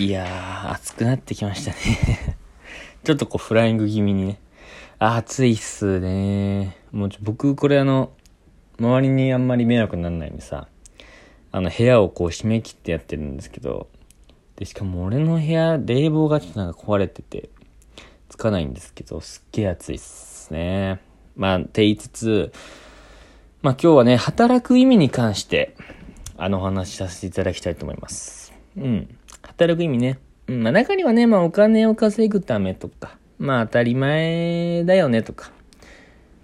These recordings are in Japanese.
いやー、暑くなってきましたね。ちょっとこうフライング気味にね。暑いっすね。もうちょ僕これあの、周りにあんまり迷惑にならないようにさ、あの部屋をこう締め切ってやってるんですけど、で、しかも俺の部屋、冷房がちょっとなんか壊れてて、つかないんですけど、すっげえ暑いっすね。まあ、て言いつつ、まあ今日はね、働く意味に関して、あのお話しさせていただきたいと思います。うん。働く意味ね。うん。まあ中にはね、まあお金を稼ぐためとか、まあ当たり前だよねとか。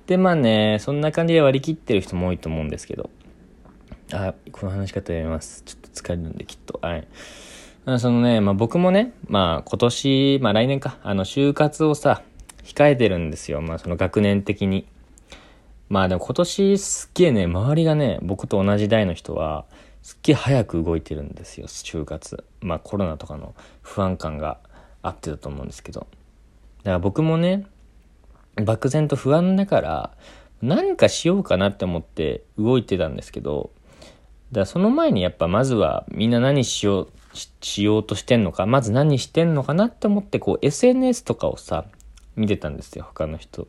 で、まあね、そんな感じで割り切ってる人も多いと思うんですけど。あ、この話し方やめます。ちょっと疲れるんで、きっと。はい。そのね、まあ僕もね、まあ今年、まあ来年か、あの就活をさ、控えてるんですよ。まあその学年的に。まあでも今年すっげえね、周りがね、僕と同じ代の人は、すっげえ早く動いてるんですよ、就活。まあコロナとかの不安感があってたと思うんですけど。だから僕もね、漠然と不安だから、何かしようかなって思って動いてたんですけど、だからその前にやっぱまずはみんな何しよう、しようとしてんのか、まず何してんのかなって思ってこう SNS とかをさ、見てたんですよ、他の人。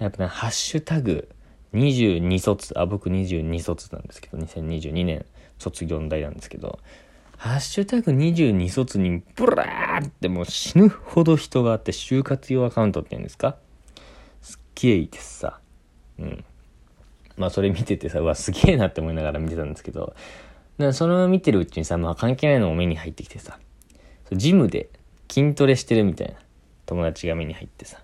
やっぱね、ハッシュタグ22卒、あ、僕22卒なんですけど、2022年卒業の代なんですけど、ハッシュタグ22卒にブラーってもう死ぬほど人があって、就活用アカウントって言うんですか？すっげえいいですさ。うん。まあそれ見ててさ、うわ、すげえなって思いながら見てたんですけど、だそのまま見てるうちにさ、まあ関係ないのも目に入ってきてさ、ジムで筋トレしてるみたいな友達が目に入ってさ、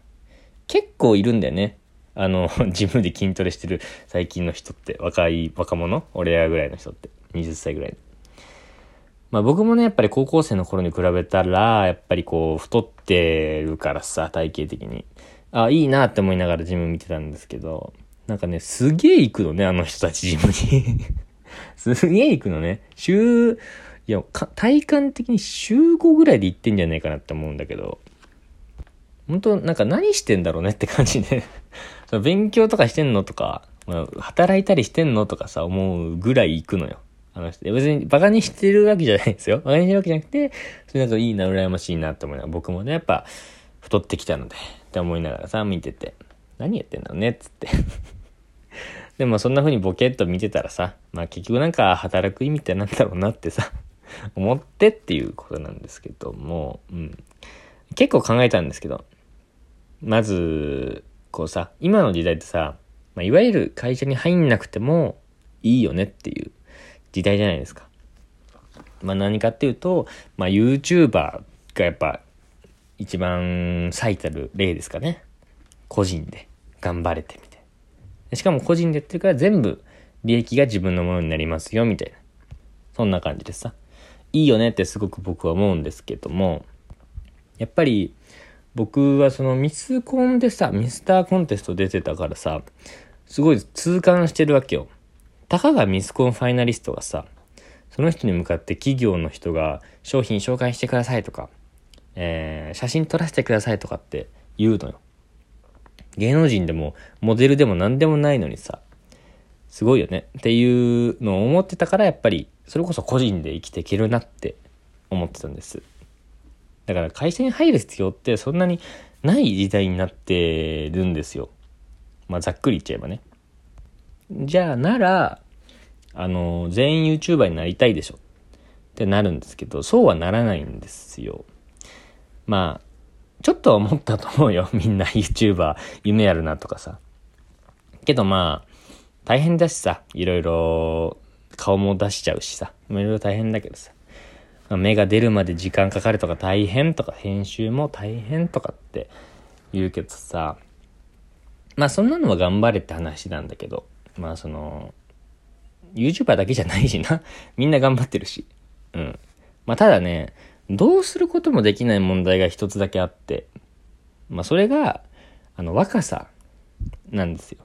結構いるんだよね。あの、ジムで筋トレしてる最近の人って、若い、若者？俺らぐらいの人って。20歳ぐらいまあ僕もね、やっぱり高校生の頃に比べたら、やっぱりこう、太ってるからさ、体型的に。あ、いいなって思いながらジム見てたんですけど、なんかね、すげえ行くのね、あの人たちジムに すげえ行くのね。週、いや、体感的に週5ぐらいで行ってんじゃないかなって思うんだけど、本当なんか何してんだろうねって感じで 勉強とかしてんのとか、働いたりしてんのとかさ、思うぐらい行くのよ。あの人。別にバカにしてるわけじゃないですよ。バカにしてるわけじゃなくて、それなんかいいな、羨ましいなって思いながら、僕もね、やっぱ太ってきたので、って思いながらさ、見てて、何やってんだろうね、っつって でもそんな風にボケっと見てたらさ、まあ結局なんか働く意味ってなんだろうなってさ、思ってっていうことなんですけども、うん。結構考えたんですけど、まず、こうさ、今の時代ってさ、まあ、いわゆる会社に入んなくてもいいよねっていう時代じゃないですか。まあ何かっていうと、まあ YouTuber がやっぱ一番最たる例ですかね。個人で頑張れてみたいな。しかも個人でやってるから全部利益が自分のものになりますよみたいな。そんな感じでさ。いいよねってすごく僕は思うんですけども、やっぱり僕はそのミスコンでさ、ミスターコンテスト出てたからさ、すごい痛感してるわけよ。たかがミスコンファイナリストがさ、その人に向かって企業の人が商品紹介してくださいとか、えー、写真撮らせてくださいとかって言うのよ。芸能人でもモデルでも何でもないのにさ、すごいよねっていうのを思ってたからやっぱりそれこそ個人で生きていけるなって思ってたんです。だから会社に入る必要ってそんなにない時代になってるんですよ。まあざっくり言っちゃえばね。じゃあなら、あの、全員 YouTuber になりたいでしょってなるんですけど、そうはならないんですよ。まあ、ちょっとは思ったと思うよ。みんな YouTuber 夢あるなとかさ。けどまあ、大変だしさ、いろいろ顔も出しちゃうしさ、いろいろ大変だけどさ。目が出るまで時間かかるとか大変とか編集も大変とかって言うけどさ、まあそんなのは頑張れって話なんだけど、まあその、YouTuber だけじゃないしな。みんな頑張ってるし。うん。まあただね、どうすることもできない問題が一つだけあって、まあそれが、あの若さなんですよ。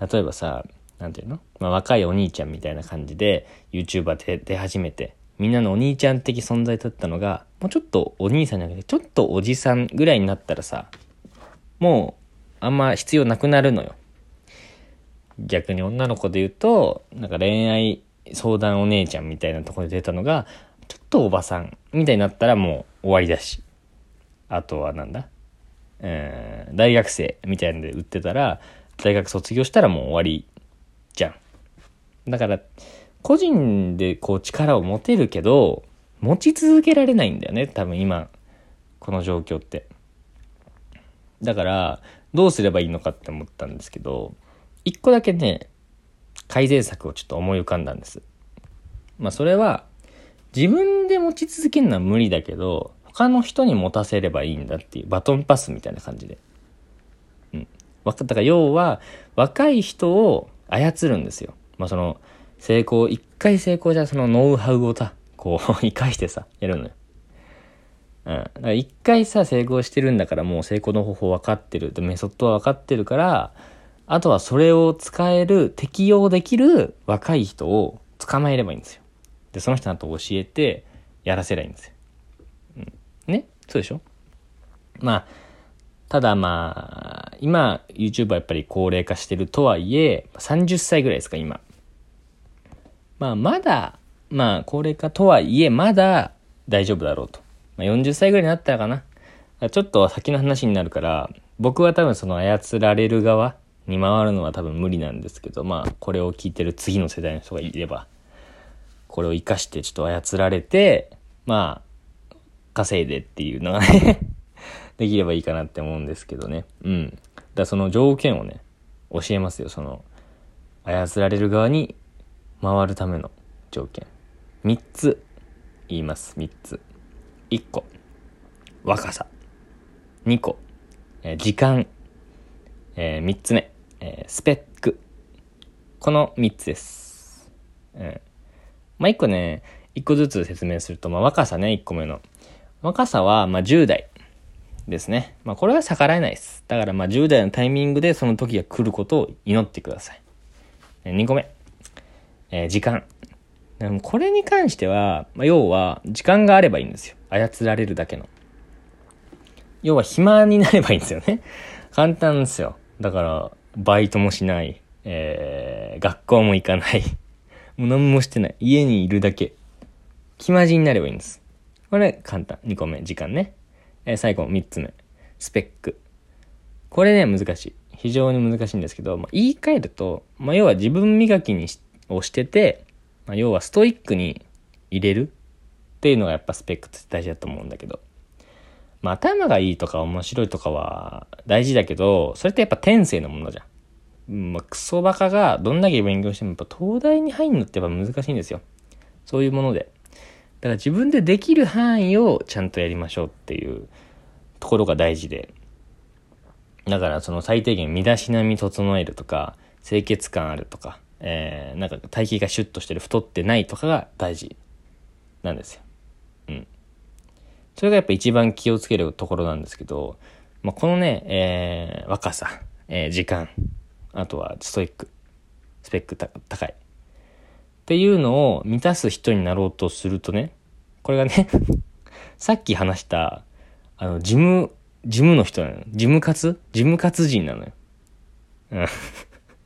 例えばさ、なんていうの？まあ若いお兄ちゃんみたいな感じで YouTuber で出始めて、みんなのお兄ちゃん的存在だったのが、もうちょっとお兄さんじゃなくて、ちょっとおじさんぐらいになったらさ、もう、あんま必要なくなるのよ。逆に女の子で言うと、なんか恋愛相談お姉ちゃんみたいなとこで出たのが、ちょっとおばさんみたいになったらもう終わりだし。あとはなんだ？えー、大学生みたいなんで売ってたら、大学卒業したらもう終わりじゃん。だから、個人でこう力を持てるけど、持ち続けられないんだよね、多分今、この状況って。だから、どうすればいいのかって思ったんですけど、一個だけね、改善策をちょっと思い浮かんだんです。まあそれは、自分で持ち続けるのは無理だけど、他の人に持たせればいいんだっていうバトンパスみたいな感じで。うん。わかったから要は、若い人を操るんですよ。まあその、成功、一回成功じゃそのノウハウをさ、こう、生かしてさ、やるのよ。うん。一回さ、成功してるんだからもう成功の方法分かってる。メソッドは分かってるから、あとはそれを使える、適用できる若い人を捕まえればいいんですよ。で、その人のと教えて、やらせりゃいいんですよ。うんね？そうでしょ？まあ、ただまあ、今、YouTube はやっぱり高齢化してるとはいえ、30歳ぐらいですか、今。まあ、まだ、まあ、高齢化とはいえ、まだ大丈夫だろうと。まあ、40歳ぐらいになったらかな。ちょっと先の話になるから、僕は多分その操られる側に回るのは多分無理なんですけど、まあ、これを聞いてる次の世代の人がいれば、これを活かしてちょっと操られて、まあ、稼いでっていうのがね できればいいかなって思うんですけどね。うん。だからその条件をね、教えますよ。その、操られる側に回るための条件。3つ言います。3つ。1個。若さ。2個。えー、時間。えー、3つ目。えー、スペック。この3つです。うん。まあ、1個ね、1個ずつ説明すると、まあ、若さね、1個目の。若さは、まあ、10代ですね。まあ、これは逆らえないです。だから、まあ、10代のタイミングでその時が来ることを祈ってください。2個目。えー、時間。でもこれに関しては、まあ、要は、時間があればいいんですよ。操られるだけの。要は、暇になればいいんですよね。簡単ですよ。だから、バイトもしない。えー、学校も行かない。もう何もしてない。家にいるだけ。暇人になればいいんです。これ簡単。2個目、時間ね。えー、最後、3つ目、スペック。これね、難しい。非常に難しいんですけど、まあ、言い換えると、まあ、要は自分磨きにしをしてて、まあ、要はストイックに入れるっていうのがやっぱスペックって大事だと思うんだけど。まあ、頭がいいとか面白いとかは大事だけど、それってやっぱ天性のものじゃん。まあ、クソバカがどんだけ勉強してもやっぱ東大に入るのってやっぱ難しいんですよ。そういうもので。だから自分でできる範囲をちゃんとやりましょうっていうところが大事で。だからその最低限身だしなみ整えるとか、清潔感あるとか、えー、なんか体型がシュッとしてる太ってないとかが大事なんですよ。それがやっぱ一番気をつけるところなんですけど、まあ、このね、えー、若さ、えー、時間、あとはストイック、スペック高い。っていうのを満たす人になろうとするとね、これがね さっき話した、あの、事務、事務の人なの。事務活？事務活人なのよ。うん。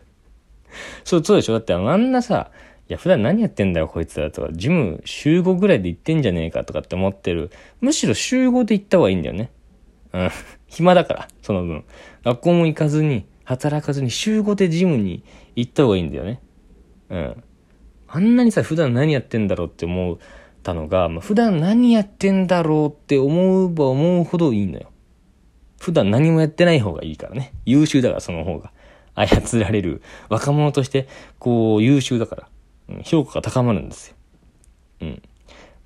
そう、そうでしょ？だってあんなさ、いや、普段何やってんだよ、こいつらとか、ジム週5ぐらいで行ってんじゃねえかとかって思ってる。むしろ週5で行った方がいいんだよね。うん。暇だから、その分。学校も行かずに、働かずに週5でジムに行った方がいいんだよね。うん。あんなにさ、普段何やってんだろうって思ったのが、まあ、普段何やってんだろうって思えば思うほどいいのよ。普段何もやってない方がいいからね。優秀だから、その方が。操られる。若者として、こう、優秀だから。評価が高まるんですよ。うん。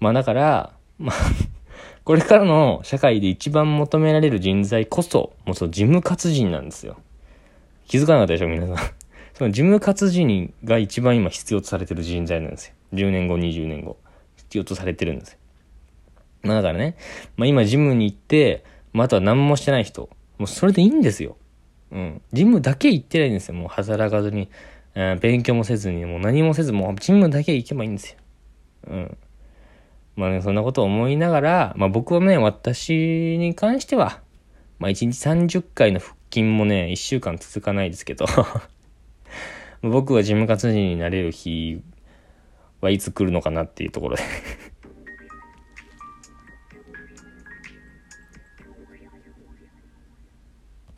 まあだから、まあ これからの社会で一番求められる人材こそ、もうその事務活人なんですよ。気づかなかったでしょ、皆さん その事務活人が一番今必要とされてる人材なんですよ。10年後、20年後。必要とされてるんですよ。まあだからね、まあ今ジムに行って、まああとは何もしてない人。もうそれでいいんですよ。うん。ジムだけ行ってないんですよ。もう働かずに、えー、勉強もせずに、もう何もせず、もうジムだけ行けばいいんですよ。うん。まあね、そんなことを思いながら、まあ僕はね、私に関しては、まあ1日30回の腹筋もね、1週間続かないですけど 僕はジム活人になれる日はいつ来るのかなっていうところで